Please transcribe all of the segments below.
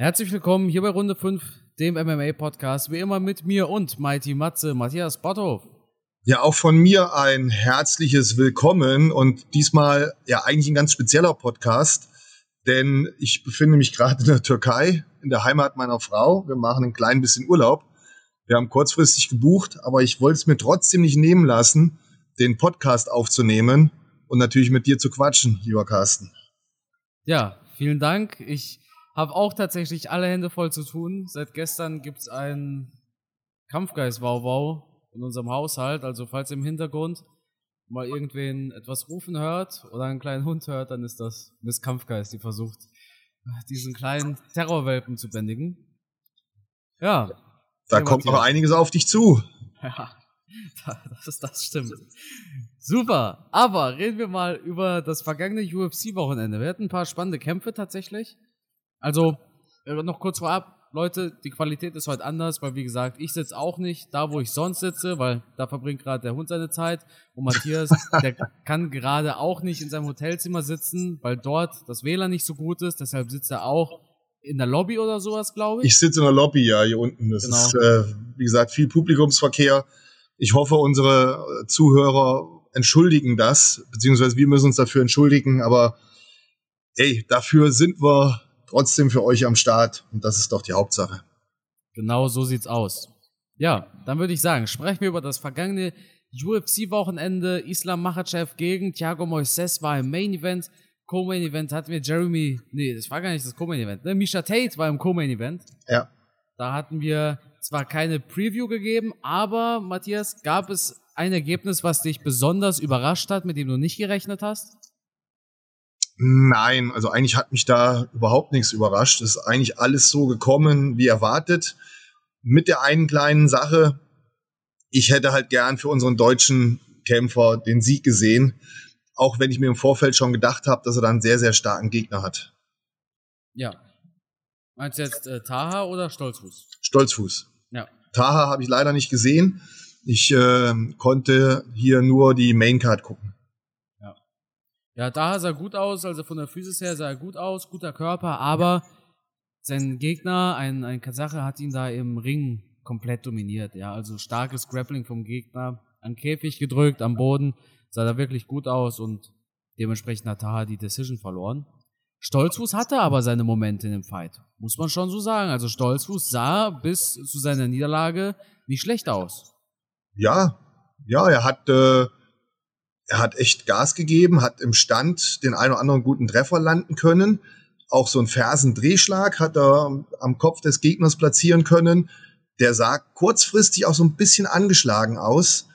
Herzlich willkommen hier bei Runde 5, dem MMA-Podcast. Wie immer mit mir und Mighty Matze, Matthias Botthoff. Ja, auch von mir ein herzliches Willkommen und diesmal ja eigentlich ein ganz spezieller Podcast, denn ich befinde mich gerade in der Türkei, in der Heimat meiner Frau. Wir machen ein klein bisschen Urlaub. Wir haben kurzfristig gebucht, aber ich wollte es mir trotzdem nicht nehmen lassen, den Podcast aufzunehmen und natürlich mit dir zu quatschen, lieber Carsten. Ja, vielen Dank. Ich habe auch tatsächlich alle Hände voll zu tun. Seit gestern gibt es einen Kampfgeist-Wow-Wow in unserem Haushalt. Also falls ihr im Hintergrund mal irgendwen etwas rufen hört oder einen kleinen Hund hört, dann ist das Miss Kampfgeist, die versucht, diesen kleinen Terrorwelpen zu bändigen. Ja. Da kommt noch einiges auf dich zu. Ja, das, ist, das stimmt. Super. Aber reden wir mal über das vergangene UFC-Wochenende. Wir hatten ein paar spannende Kämpfe tatsächlich. Also, äh, noch kurz vorab, Leute, die Qualität ist heute anders, weil wie gesagt, ich sitze auch nicht da, wo ich sonst sitze, weil da verbringt gerade der Hund seine Zeit. Und Matthias, der kann gerade auch nicht in seinem Hotelzimmer sitzen, weil dort das WLAN nicht so gut ist. Deshalb sitzt er auch in der Lobby oder sowas, glaube ich. Ich sitze in der Lobby, ja, hier unten. Das genau. ist, äh, wie gesagt, viel Publikumsverkehr. Ich hoffe, unsere äh, Zuhörer entschuldigen das, beziehungsweise wir müssen uns dafür entschuldigen, aber ey, dafür sind wir trotzdem für euch am Start und das ist doch die Hauptsache. Genau so sieht's aus. Ja, dann würde ich sagen, sprechen wir über das vergangene UFC-Wochenende. Islam Makhachev gegen Thiago Moises war im Main Event. Co-Main Event hatten wir Jeremy, nee, das war gar nicht das Co-Main Event, ne? Misha Tate war im Co-Main Event. Ja. Da hatten wir zwar keine Preview gegeben, aber Matthias, gab es ein Ergebnis, was dich besonders überrascht hat, mit dem du nicht gerechnet hast? Nein, also eigentlich hat mich da überhaupt nichts überrascht. Es ist eigentlich alles so gekommen, wie erwartet. Mit der einen kleinen Sache, ich hätte halt gern für unseren deutschen Kämpfer den Sieg gesehen, auch wenn ich mir im Vorfeld schon gedacht habe, dass er dann einen sehr, sehr starken Gegner hat. Ja. Meinst du jetzt äh, Taha oder Stolzfuß? Stolzfuß. Ja. Taha habe ich leider nicht gesehen. Ich äh, konnte hier nur die Maincard gucken. Ja, da sah gut aus, also von der Physis her sah er gut aus, guter Körper, aber sein Gegner, ein, ein Kasache, hat ihn da im Ring komplett dominiert. Ja, also starkes Grappling vom Gegner, an Käfig gedrückt, am Boden, sah da wirklich gut aus und dementsprechend hat Taha die Decision verloren. Stolzfuß hatte aber seine Momente in dem Fight, muss man schon so sagen. Also Stolzfuß sah bis zu seiner Niederlage nicht schlecht aus. Ja, ja, er hat äh, er hat echt Gas gegeben, hat im Stand den einen oder anderen guten Treffer landen können. Auch so einen Fersendrehschlag hat er am Kopf des Gegners platzieren können. Der sah kurzfristig auch so ein bisschen angeschlagen aus.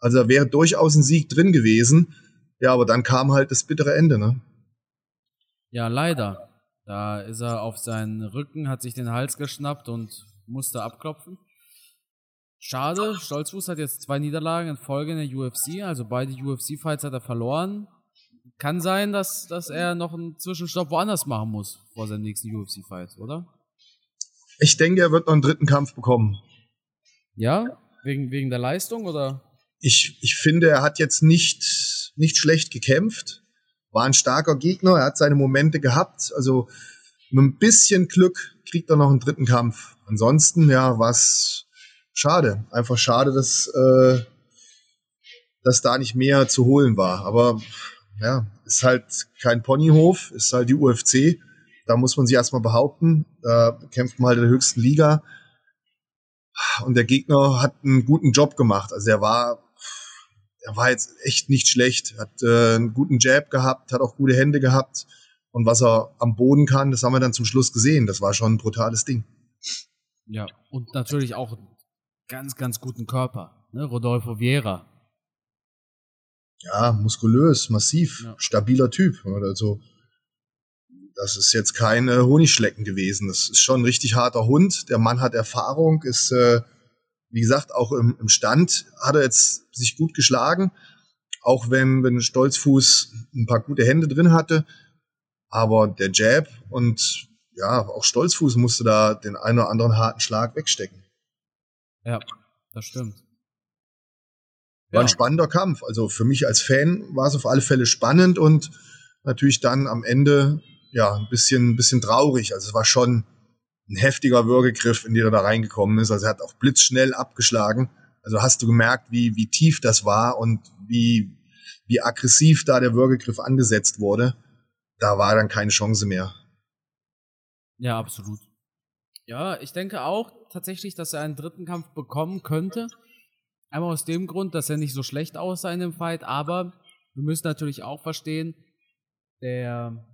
Also da wäre durchaus ein Sieg drin gewesen. Ja, aber dann kam halt das bittere Ende, ne? Ja, leider. Da ist er auf seinen Rücken, hat sich den Hals geschnappt und musste abklopfen. Schade, Stolzfuß hat jetzt zwei Niederlagen in Folge in der UFC, also beide UFC-Fights hat er verloren. Kann sein, dass, dass er noch einen Zwischenstopp woanders machen muss vor seinem nächsten UFC-Fight, oder? Ich denke, er wird noch einen dritten Kampf bekommen. Ja? Wegen, wegen der Leistung oder? Ich, ich finde, er hat jetzt nicht, nicht schlecht gekämpft. War ein starker Gegner, er hat seine Momente gehabt. Also mit ein bisschen Glück kriegt er noch einen dritten Kampf. Ansonsten, ja, was schade. Einfach schade, dass, äh, dass da nicht mehr zu holen war. Aber ja, ist halt kein Ponyhof, ist halt die UFC. Da muss man sich erstmal behaupten. Da kämpft man halt in der höchsten Liga. Und der Gegner hat einen guten Job gemacht. Also er war, er war jetzt echt nicht schlecht. Hat äh, einen guten Jab gehabt, hat auch gute Hände gehabt. Und was er am Boden kann, das haben wir dann zum Schluss gesehen. Das war schon ein brutales Ding. Ja, und natürlich auch ganz, ganz guten Körper. Ne? Rodolfo Vieira. Ja, muskulös, massiv, ja. stabiler Typ. Also, das ist jetzt kein äh, Honigschlecken gewesen. Das ist schon ein richtig harter Hund. Der Mann hat Erfahrung, ist, äh, wie gesagt, auch im, im Stand hat er jetzt sich gut geschlagen. Auch wenn, wenn Stolzfuß ein paar gute Hände drin hatte. Aber der Jab und ja, auch Stolzfuß musste da den einen oder anderen harten Schlag wegstecken. Ja, das stimmt. War ja. ein spannender Kampf. Also für mich als Fan war es auf alle Fälle spannend und natürlich dann am Ende ja ein bisschen, ein bisschen traurig. Also es war schon ein heftiger Würgegriff, in den er da reingekommen ist. Also er hat auch blitzschnell abgeschlagen. Also hast du gemerkt, wie, wie tief das war und wie, wie aggressiv da der Würgegriff angesetzt wurde. Da war dann keine Chance mehr. Ja, absolut. Ja, ich denke auch tatsächlich, dass er einen dritten Kampf bekommen könnte. Einmal aus dem Grund, dass er nicht so schlecht aussah in dem Fight, aber wir müssen natürlich auch verstehen, der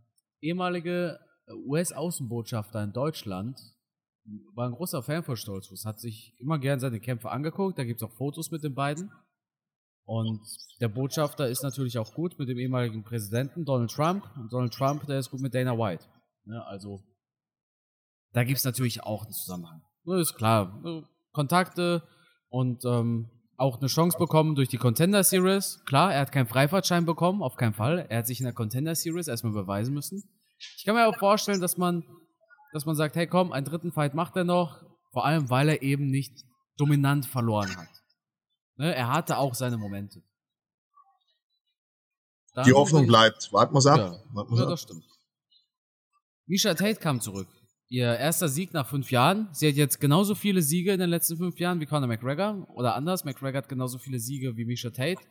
ehemalige US-Außenbotschafter in Deutschland war ein großer Fan von Stolzfuß, hat sich immer gern seine Kämpfe angeguckt, da gibt es auch Fotos mit den beiden. Und der Botschafter ist natürlich auch gut mit dem ehemaligen Präsidenten Donald Trump. Und Donald Trump, der ist gut mit Dana White. Ja, also, da gibt es natürlich auch einen Zusammenhang. Das ist klar. Kontakte und ähm, auch eine Chance bekommen durch die Contender Series. Klar, er hat keinen Freifahrtschein bekommen, auf keinen Fall. Er hat sich in der Contender Series erstmal beweisen müssen. Ich kann mir auch vorstellen, dass man, dass man sagt, hey komm, einen dritten Fight macht er noch, vor allem weil er eben nicht dominant verloren hat. Ne, er hatte auch seine Momente. Dann die Hoffnung bleibt. Warten wir ab. Ja, Warten ja ab. das stimmt. Misha Tate kam zurück. Ihr erster Sieg nach fünf Jahren. Sie hat jetzt genauso viele Siege in den letzten fünf Jahren wie Conor McGregor. Oder anders, McGregor hat genauso viele Siege wie Misha Tate.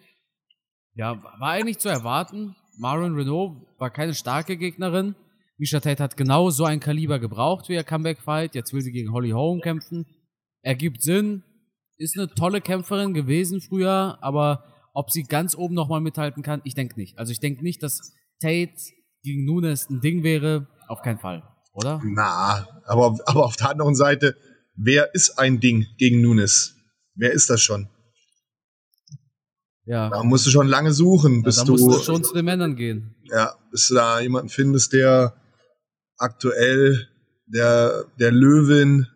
Ja, war eigentlich zu erwarten. Maron Renault war keine starke Gegnerin. Misha Tate hat genau so ein Kaliber gebraucht für ihr Comeback-Fight. Jetzt will sie gegen Holly Holm kämpfen. Ergibt Sinn. Ist eine tolle Kämpferin gewesen früher, aber ob sie ganz oben nochmal mithalten kann, ich denke nicht. Also ich denke nicht, dass Tate gegen Nunes ein Ding wäre. Auf keinen Fall, oder? Na, aber, aber auf der anderen Seite, wer ist ein Ding gegen Nunes? Wer ist das schon? Ja. Da musst du schon lange suchen, bis ja, da du. musst du schon zu den Männern gehen. Ja, bis du da jemanden findest, der aktuell der, der Löwin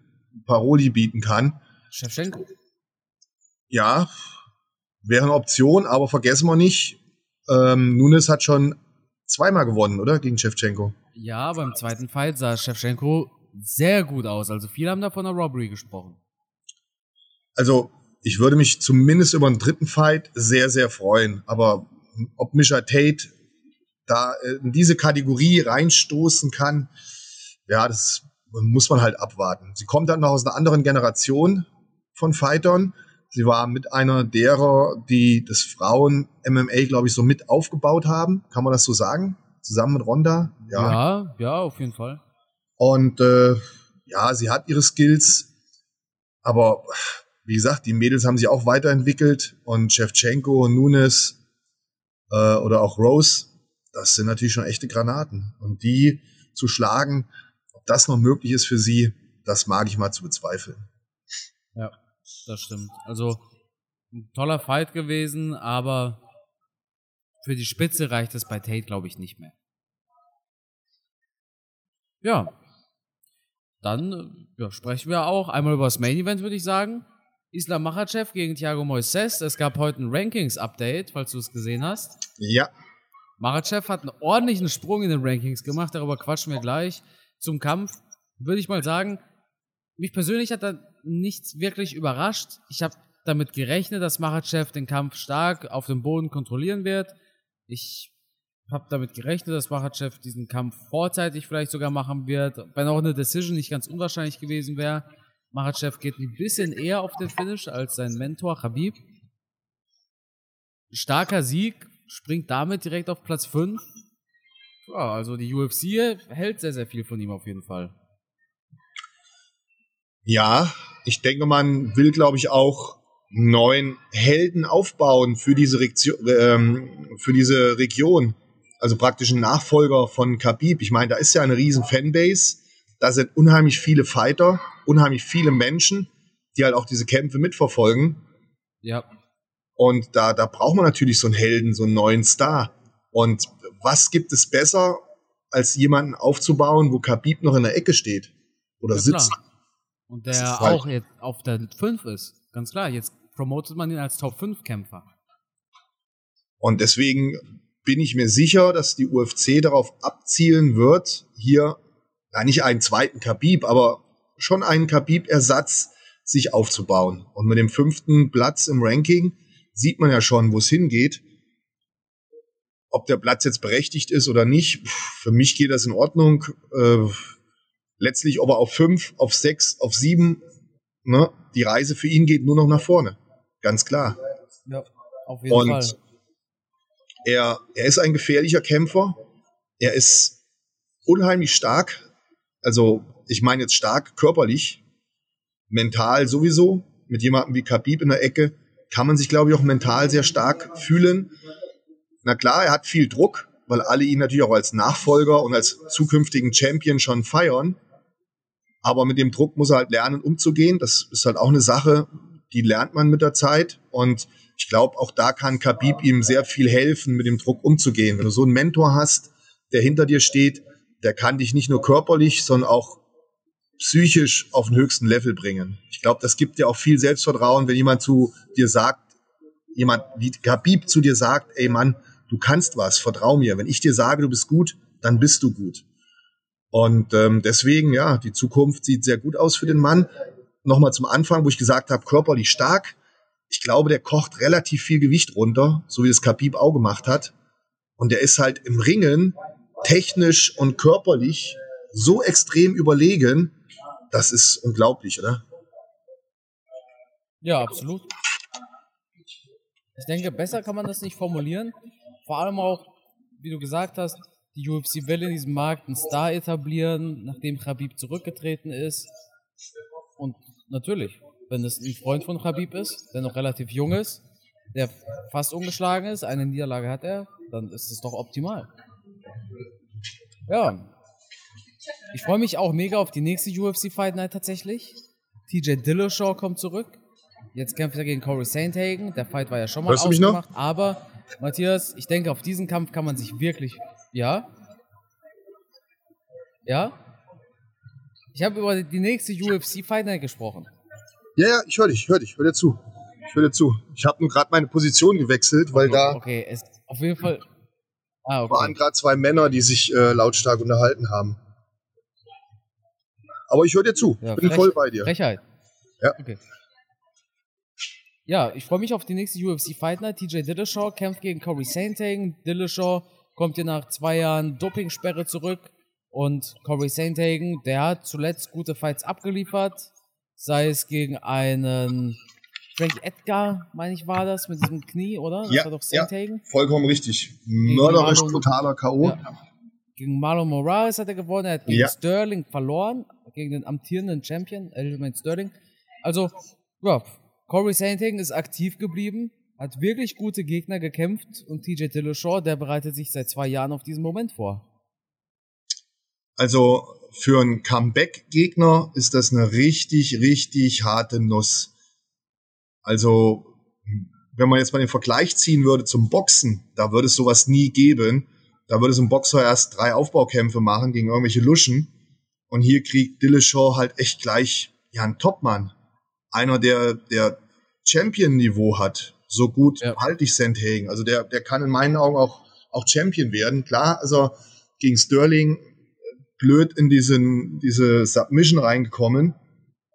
Paroli bieten kann. Shevchenko. Ja, wäre eine Option, aber vergessen wir nicht, ähm, Nunes hat schon zweimal gewonnen, oder? Gegen Shevchenko. Ja, beim zweiten Fight sah Shevchenko sehr gut aus. Also viele haben da von einer Robbery gesprochen. Also ich würde mich zumindest über einen dritten Fight sehr, sehr freuen. Aber ob Misha Tate da äh, in diese Kategorie reinstoßen kann, ja, das muss man halt abwarten. Sie kommt dann noch aus einer anderen Generation von Fightern. Sie war mit einer derer, die das Frauen MMA, glaube ich, so mit aufgebaut haben. Kann man das so sagen? Zusammen mit Ronda? Ja, ja, ja auf jeden Fall. Und äh, ja, sie hat ihre Skills, aber wie gesagt, die Mädels haben sich auch weiterentwickelt und Shevchenko, Nunes äh, oder auch Rose, das sind natürlich schon echte Granaten. Und die zu schlagen, ob das noch möglich ist für sie, das mag ich mal zu bezweifeln. Ja, das stimmt. Also ein toller Fight gewesen, aber für die Spitze reicht es bei Tate, glaube ich, nicht mehr. Ja. Dann ja, sprechen wir auch einmal über das Main Event, würde ich sagen. Islam Machachev gegen Thiago Moises. Es gab heute ein Rankings-Update, falls du es gesehen hast. Ja. Machachev hat einen ordentlichen Sprung in den Rankings gemacht, darüber quatschen wir gleich. Zum Kampf würde ich mal sagen, mich persönlich hat da nichts wirklich überrascht. Ich habe damit gerechnet, dass Machachev den Kampf stark auf dem Boden kontrollieren wird. Ich habe damit gerechnet, dass Machachev diesen Kampf vorzeitig vielleicht sogar machen wird, wenn auch eine Decision nicht ganz unwahrscheinlich gewesen wäre. Machachev geht ein bisschen eher auf den Finish als sein Mentor Habib. Starker Sieg, springt damit direkt auf Platz 5. Ja, also die UFC hält sehr, sehr viel von ihm auf jeden Fall. Ja, ich denke, man will, glaube ich, auch neuen Helden aufbauen für diese, Region, ähm, für diese Region. Also praktisch ein Nachfolger von Khabib. Ich meine, da ist ja eine riesen Fanbase. Da sind unheimlich viele Fighter unheimlich viele Menschen, die halt auch diese Kämpfe mitverfolgen. Ja. Und da, da braucht man natürlich so einen Helden, so einen neuen Star. Und was gibt es besser, als jemanden aufzubauen, wo Khabib noch in der Ecke steht oder ja, sitzt? Klar. Und der auch jetzt auf der 5 ist. Ganz klar, jetzt promotet man ihn als Top 5 Kämpfer. Und deswegen bin ich mir sicher, dass die UFC darauf abzielen wird, hier ja, nicht einen zweiten Khabib, aber schon einen Khabib-Ersatz sich aufzubauen. Und mit dem fünften Platz im Ranking sieht man ja schon, wo es hingeht. Ob der Platz jetzt berechtigt ist oder nicht, für mich geht das in Ordnung. Äh, letztlich, ob er auf fünf, auf sechs, auf sieben, ne, die Reise für ihn geht nur noch nach vorne. Ganz klar. Ja, auf jeden Und Fall. er, er ist ein gefährlicher Kämpfer. Er ist unheimlich stark. Also, ich meine jetzt stark körperlich, mental sowieso. Mit jemandem wie Khabib in der Ecke kann man sich, glaube ich, auch mental sehr stark fühlen. Na klar, er hat viel Druck, weil alle ihn natürlich auch als Nachfolger und als zukünftigen Champion schon feiern. Aber mit dem Druck muss er halt lernen, umzugehen. Das ist halt auch eine Sache, die lernt man mit der Zeit. Und ich glaube, auch da kann Khabib ihm sehr viel helfen, mit dem Druck umzugehen. Wenn du so einen Mentor hast, der hinter dir steht, der kann dich nicht nur körperlich, sondern auch psychisch auf den höchsten Level bringen. Ich glaube, das gibt dir auch viel Selbstvertrauen, wenn jemand zu dir sagt, jemand wie Khabib zu dir sagt, ey Mann, du kannst was, vertrau mir. Wenn ich dir sage, du bist gut, dann bist du gut. Und ähm, deswegen, ja, die Zukunft sieht sehr gut aus für den Mann. Nochmal zum Anfang, wo ich gesagt habe, körperlich stark. Ich glaube, der kocht relativ viel Gewicht runter, so wie es Khabib auch gemacht hat. Und der ist halt im Ringen technisch und körperlich so extrem überlegen. Das ist unglaublich, oder? Ja, absolut. Ich denke, besser kann man das nicht formulieren. Vor allem auch, wie du gesagt hast, die UFC will in diesem Markt einen Star etablieren, nachdem Khabib zurückgetreten ist. Natürlich, wenn es ein Freund von Khabib ist, der noch relativ jung ist, der fast ungeschlagen ist, eine Niederlage hat er, dann ist es doch optimal. Ja. Ich freue mich auch mega auf die nächste UFC Fight Night tatsächlich. TJ Dillashaw kommt zurück. Jetzt kämpft er gegen Corey Sandhagen. Der Fight war ja schon mal Hörst du mich noch? ausgemacht. Aber, Matthias, ich denke, auf diesen Kampf kann man sich wirklich. Ja? Ja? Ich habe über die nächste UFC Fight Night gesprochen. Ja, ja, ich höre dich, ich höre dich, hör dir zu. Ich höre dir zu. Ich habe nur gerade meine Position gewechselt, weil da Okay, es, auf jeden Fall. Ah, waren okay. gerade zwei Männer, die sich äh, lautstark unterhalten haben. Aber ich höre dir zu. Ja, ich bin frech- voll bei dir. Frechheit. Ja. Okay. Ja, ich freue mich auf die nächste UFC Fight Night. TJ Dillashaw kämpft gegen Corey Sandhagen. Dillashaw kommt hier nach zwei Jahren Dopingsperre zurück. Und Corey Sandhagen, der hat zuletzt gute Fights abgeliefert. Sei es gegen einen Frank Edgar, meine ich, war das, mit diesem Knie, oder? Das Ja, war doch ja. Sandhagen. Vollkommen richtig. Mörderisch totaler K.O. Ja. Gegen Marlon Morales hat er gewonnen, er hat gegen Ja. Sterling verloren, gegen den amtierenden Champion, Aljamain Sterling. Also, ja, Corey Sandhagen ist aktiv geblieben, hat wirklich gute Gegner gekämpft und TJ Dillashaw, der bereitet sich seit zwei Jahren auf diesen Moment vor. Also für einen Comeback-Gegner ist das eine richtig, richtig harte Nuss. Also, wenn man jetzt mal den Vergleich ziehen würde zum Boxen, da würde es sowas nie geben. Da würde so ein Boxer erst drei Aufbaukämpfe machen gegen irgendwelche Luschen. Und hier kriegt Dillashaw halt echt gleich ja einen Topmann. Einer, der, der Champion-Niveau hat. So gut Ja. halte ich Sandhagen. Also der, der kann in meinen Augen auch, auch Champion werden. Klar, also gegen Sterling blöd in diesen, diese Submission reingekommen.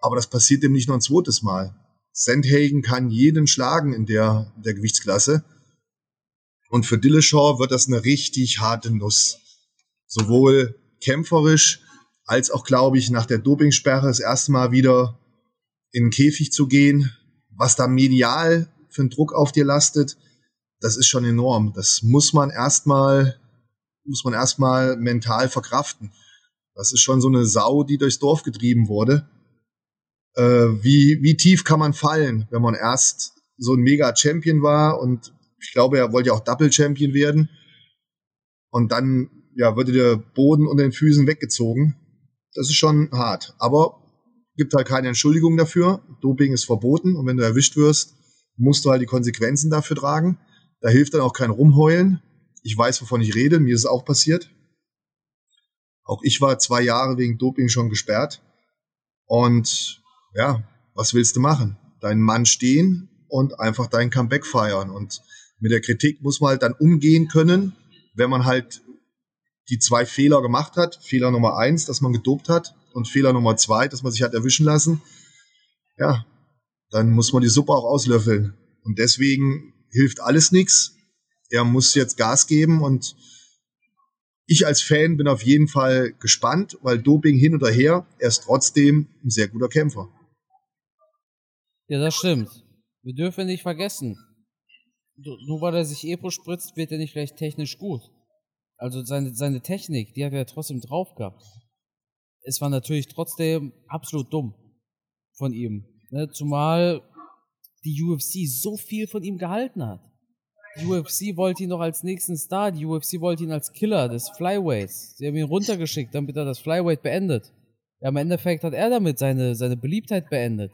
Aber das passiert dem nicht noch ein zweites Mal. Sandhagen kann jeden schlagen in der, der Gewichtsklasse. Und für Dillashaw wird das eine richtig harte Nuss. Sowohl kämpferisch als auch, glaube ich, nach der Dopingsperre das erste Mal wieder in den Käfig zu gehen. Was da medial für einen Druck auf dir lastet, das ist schon enorm. Das muss man erstmal, muss man erstmal mental verkraften. Das ist schon so eine Sau, die durchs Dorf getrieben wurde. Äh, wie, wie tief kann man fallen, wenn man erst so ein Mega-Champion war und ich glaube, er wollte ja auch Double-Champion werden. Und dann ja, würde der Boden unter den Füßen weggezogen. Das ist schon hart. Aber gibt halt keine Entschuldigung dafür. Doping ist verboten und wenn du erwischt wirst, musst du halt die Konsequenzen dafür tragen. Da hilft dann auch kein Rumheulen. Ich weiß, wovon ich rede. Mir ist es auch passiert. Auch ich war zwei Jahre wegen Doping schon gesperrt. Und ja, was willst du machen? Deinen Mann stehen und einfach dein Comeback feiern. Und mit der Kritik muss man halt dann umgehen können, wenn man halt die zwei Fehler gemacht hat. Fehler Nummer eins, dass man gedopt hat und Fehler Nummer zwei, dass man sich hat erwischen lassen. Ja, dann muss man die Suppe auch auslöffeln. Und deswegen hilft alles nichts. Er muss jetzt Gas geben und ich als Fan bin auf jeden Fall gespannt, weil Doping hin oder her, er ist trotzdem ein sehr guter Kämpfer. Ja, das stimmt. Wir dürfen nicht vergessen, nur weil er sich Epo spritzt, wird er nicht vielleicht technisch gut. Also seine, seine Technik, die hat er trotzdem drauf gehabt. Es war natürlich trotzdem absolut dumm von ihm. Ne? Zumal die UFC so viel von ihm gehalten hat. Die UFC wollte ihn noch als nächsten Star, die UFC wollte ihn als Killer des Flyweights. Sie haben ihn runtergeschickt, damit er das Flyweight beendet. Ja, im Endeffekt hat er damit seine, seine Beliebtheit beendet.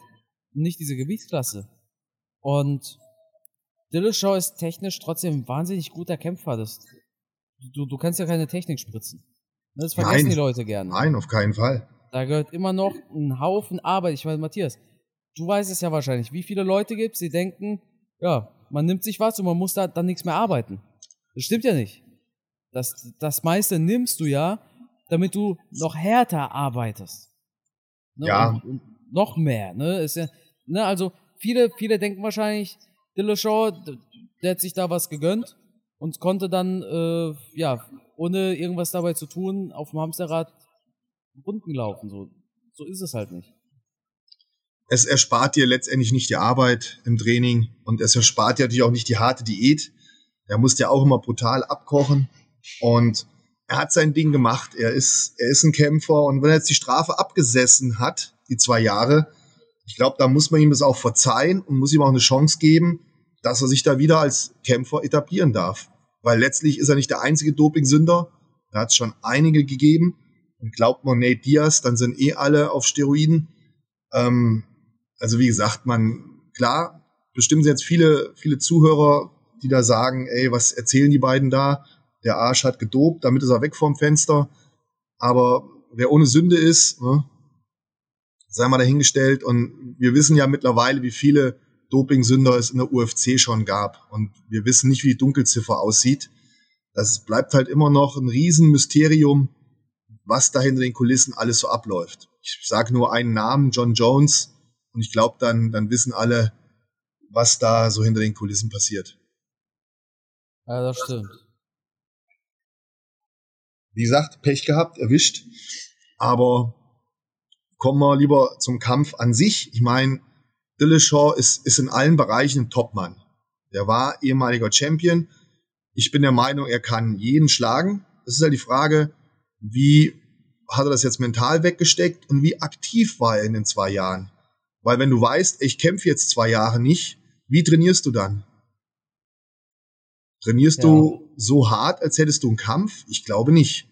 Nicht diese Gewichtsklasse. Und Dillashaw ist technisch trotzdem ein wahnsinnig guter Kämpfer. Das, du, du kannst ja keine Technik spritzen. Das vergessen Nein. die Leute gerne. Nein, auf keinen Fall. Da gehört immer noch ein Haufen Arbeit. Ich meine, Matthias, du weißt es ja wahrscheinlich. Wie viele Leute gibt es, die denken, ja, man nimmt sich was und man muss da dann nichts mehr arbeiten. Das stimmt ja nicht. Das, das meiste nimmst du ja, damit du noch härter arbeitest. Ne? Ja. Und, und noch mehr. Ne? Ist ja, ne? Also viele, viele denken wahrscheinlich, Dillashaw, der hat sich da was gegönnt und konnte dann, äh, ja, ohne irgendwas dabei zu tun, auf dem Hamsterrad Runden laufen. So, so ist es halt nicht es erspart dir letztendlich nicht die Arbeit im Training und es erspart dir natürlich auch nicht die harte Diät. Der muss ja auch immer brutal abkochen und er hat sein Ding gemacht. Er ist, er ist ein Kämpfer und wenn er jetzt die Strafe abgesessen hat, die zwei Jahre, ich glaube, da muss man ihm das auch verzeihen und muss ihm auch eine Chance geben, dass er sich da wieder als Kämpfer etablieren darf. Weil letztlich ist er nicht der einzige Dopingsünder. Da hat es schon einige gegeben. Und glaubt man Nate Diaz, dann sind eh alle auf Steroiden. Ähm, also wie gesagt, man, klar, bestimmt jetzt viele, viele Zuhörer, die da sagen, ey, was erzählen die beiden da? Der Arsch hat gedopt, damit ist er weg vom Fenster. Aber wer ohne Sünde ist, ne, sei mal dahingestellt. Und wir wissen ja mittlerweile, wie viele Dopingsünder es in der UFC schon gab. Und wir wissen nicht, wie die Dunkelziffer aussieht. Das bleibt halt immer noch ein Riesenmysterium, was da hinter den Kulissen alles so abläuft. Ich sage nur einen Namen, John Jones, und ich glaube, dann, dann wissen alle, was da so hinter den Kulissen passiert. Ja, das stimmt. Wie gesagt, Pech gehabt, erwischt. Aber kommen wir lieber zum Kampf an sich. Ich meine, Dillashaw ist, ist in allen Bereichen ein Topmann. Der war ehemaliger Champion. Ich bin der Meinung, er kann jeden schlagen. Es ist halt die Frage, wie hat er das jetzt mental weggesteckt und wie aktiv war er in den zwei Jahren? Weil wenn du weißt, ich kämpfe jetzt zwei Jahre nicht, wie trainierst du dann? Trainierst ja. du so hart, als hättest du einen Kampf? Ich glaube nicht.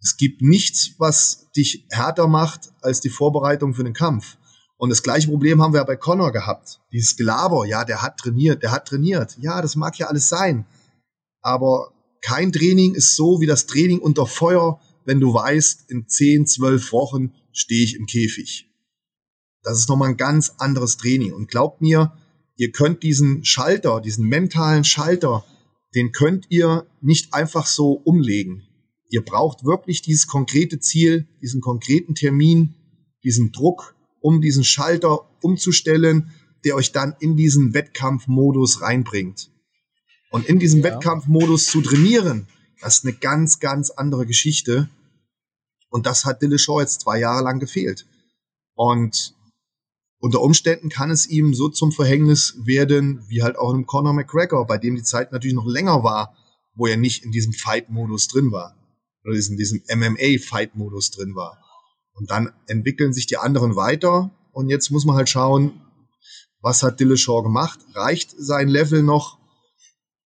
Es gibt nichts, was dich härter macht als die Vorbereitung für den Kampf. Und das gleiche Problem haben wir bei Connor gehabt. Dieses Gelaber, ja, der hat trainiert, der hat trainiert. Ja, das mag ja alles sein. Aber kein Training ist so wie das Training unter Feuer, wenn du weißt, in 10, 12 Wochen stehe ich im Käfig. Das ist nochmal ein ganz anderes Training. Und glaubt mir, ihr könnt diesen Schalter, diesen mentalen Schalter, den könnt ihr nicht einfach so umlegen. Ihr braucht wirklich dieses konkrete Ziel, diesen konkreten Termin, diesen Druck, um diesen Schalter umzustellen, der euch dann in diesen Wettkampfmodus reinbringt. Und in diesem ja. Wettkampfmodus zu trainieren, das ist eine ganz, ganz andere Geschichte. Und das hat Dillashaw jetzt zwei Jahre lang gefehlt. Und unter Umständen kann es ihm so zum Verhängnis werden, wie halt auch einem Conor McGregor, bei dem die Zeit natürlich noch länger war, wo er nicht in diesem Fight-Modus drin war. Oder in diesem MMA-Fight-Modus drin war. Und dann entwickeln sich die anderen weiter. Und jetzt muss man halt schauen, was hat Dillashaw gemacht? Reicht sein Level noch,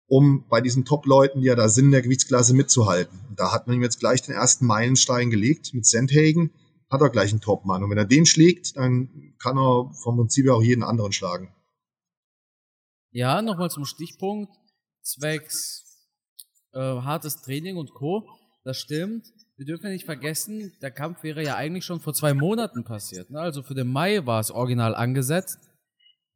um bei diesen Top-Leuten, die ja da sind, in der Gewichtsklasse mitzuhalten? Da hat man ihm jetzt gleich den ersten Meilenstein gelegt mit Sandhagen hat er gleich einen Topmann. Und wenn er den schlägt, dann kann er vom Prinzip auch jeden anderen schlagen. Ja, nochmal zum Stichpunkt, zwecks äh, hartes Training und Co. Das stimmt. Wir dürfen nicht vergessen, der Kampf wäre ja eigentlich schon vor zwei Monaten passiert. Ne? Also für den Mai war es original angesetzt.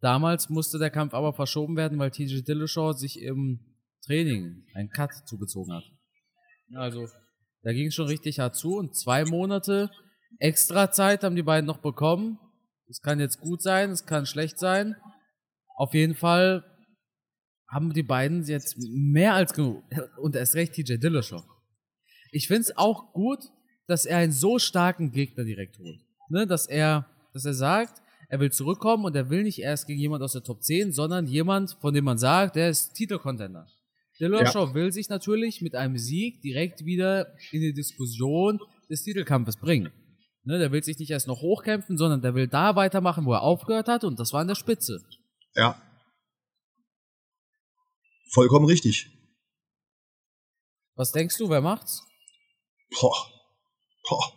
Damals musste der Kampf aber verschoben werden, weil TJ Dillashaw sich im Training einen Cut zugezogen hat. Also da ging es schon richtig hart zu und zwei Monate Extra Zeit haben die beiden noch bekommen. Es kann jetzt gut sein, es kann schlecht sein. Auf jeden Fall haben die beiden jetzt mehr als genug. Und erst recht TJ Dillashaw. Ich finde es auch gut, dass er einen so starken Gegner direkt holt. Ne, dass er, dass er sagt, er will zurückkommen und er will nicht erst gegen jemand aus der Top 10, sondern jemand, von dem man sagt, der ist Titelcontender. Dillashaw ja. will sich natürlich mit einem Sieg direkt wieder in die Diskussion des Titelkampfes bringen. Ne, der will sich nicht erst noch hochkämpfen, sondern der will da weitermachen, wo er aufgehört hat und das war an der Spitze. Ja. Vollkommen richtig. Was denkst du, wer macht's? Boah. Boah.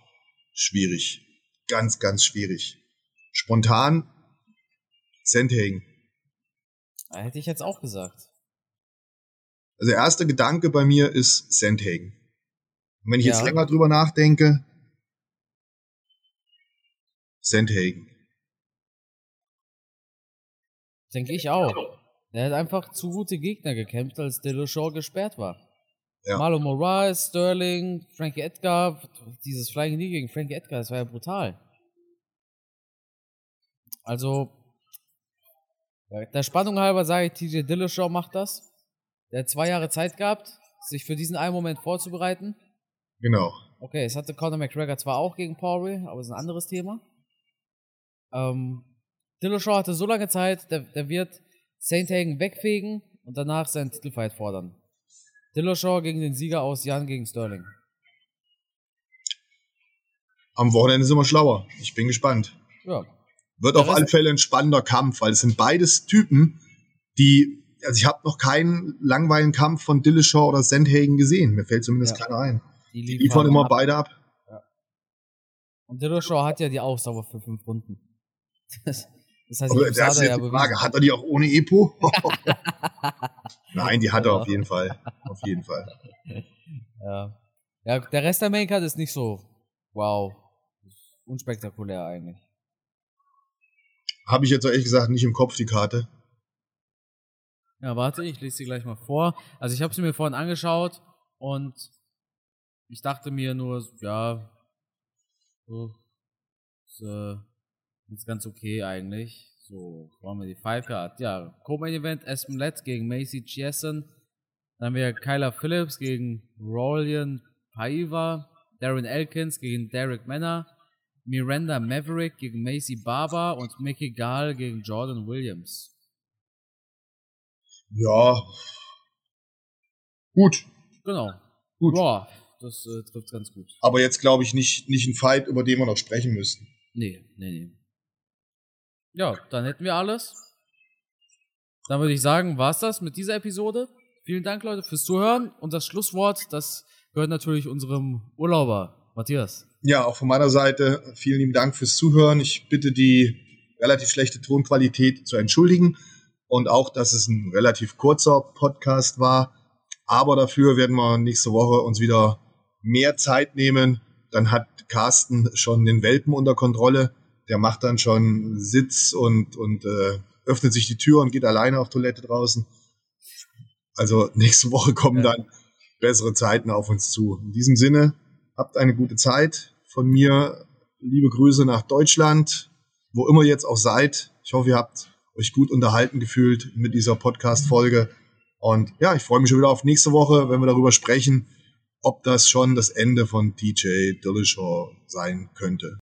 Schwierig. Ganz, ganz schwierig. Spontan Sandhagen. Hätte ich jetzt auch gesagt. Also der erste Gedanke bei mir ist Sandhagen. Und wenn ich ja. jetzt länger drüber nachdenke, Sandhagen. Denke ich auch. Er hat einfach zu gute Gegner gekämpft, als Dillashaw gesperrt war. Ja. Marlo Moraes, Sterling, Frankie Edgar, dieses Flying Knee gegen Frankie Edgar, das war ja brutal. Also, der Spannung halber sage ich, TJ Dillashaw macht das. Der hat zwei Jahre Zeit gehabt, sich für diesen einen Moment vorzubereiten. Genau. Okay, es hatte Conor McGregor zwar auch gegen Paul, aber es ist ein anderes Thema. Ähm, Dillashaw hatte so lange Zeit, der, der wird Saint Hagen wegfegen und danach seinen Titelfight fordern. Dillashaw gegen den Sieger aus Jan gegen Sterling. Am Wochenende sind wir schlauer. Ich bin gespannt. Ja. Wird auf alle Fälle ein spannender Kampf, weil es sind beides Typen, die, also ich habe noch keinen langweiligen Kampf von Dillashaw oder Sandhagen gesehen. Mir fällt zumindest ja. keiner ein. Die, die liefern immer ab. beide ab. Ja. Und Dillashaw hat ja die Ausdauer für fünf Runden. Das, das heißt, Aber das ist ja die Frage, hat er die auch ohne Epo? Nein, die hat er auf jeden Fall. Auf jeden Fall. Ja. ja, der Rest der Maincard ist nicht so wow. Unspektakulär eigentlich. Habe ich jetzt ehrlich gesagt nicht im Kopf, die Karte. Ja, warte, ich lese sie gleich mal vor. Also ich habe sie mir vorhin angeschaut und ich dachte mir nur, ja, so, ist, äh, ist ganz okay eigentlich. So, wollen wir die Five Card. Ja, Co-Main Event, Aspen Letts gegen Macy Chieson. Dann haben wir Kyler Phillips gegen Rolian Paiva. Darren Elkins gegen Derek Manner. Miranda Maverick gegen Macy Barber und Mickey Gall gegen Jordan Williams. Ja. Gut. Genau. Gut. Ja, das äh, trifft ganz gut. Aber jetzt glaube ich nicht, nicht ein Fight, über den wir noch sprechen müssen. Nee, nee, nee. Ja, dann hätten wir alles. Dann würde ich sagen, war's das mit dieser Episode. Vielen Dank, Leute, fürs Zuhören. Und das Schlusswort, das gehört natürlich unserem Urlauber, Matthias. Ja, auch von meiner Seite vielen lieben Dank fürs Zuhören. Ich bitte die relativ schlechte Tonqualität zu entschuldigen und auch, dass es ein relativ kurzer Podcast war. Aber dafür werden wir nächste Woche uns wieder mehr Zeit nehmen. Dann hat Carsten schon den Welpen unter Kontrolle. Der macht dann schon Sitz und, und äh, öffnet sich die Tür und geht alleine auf Toilette draußen. Also nächste Woche kommen ja. dann bessere Zeiten auf uns zu. In diesem Sinne, habt eine gute Zeit von mir liebe Grüße nach Deutschland, wo immer ihr jetzt auch seid. Ich hoffe, ihr habt euch gut unterhalten gefühlt mit dieser Podcast-Folge. Und ja, ich freue mich schon wieder auf nächste Woche, wenn wir darüber sprechen, ob das schon das Ende von DJ Dillashaw sein könnte.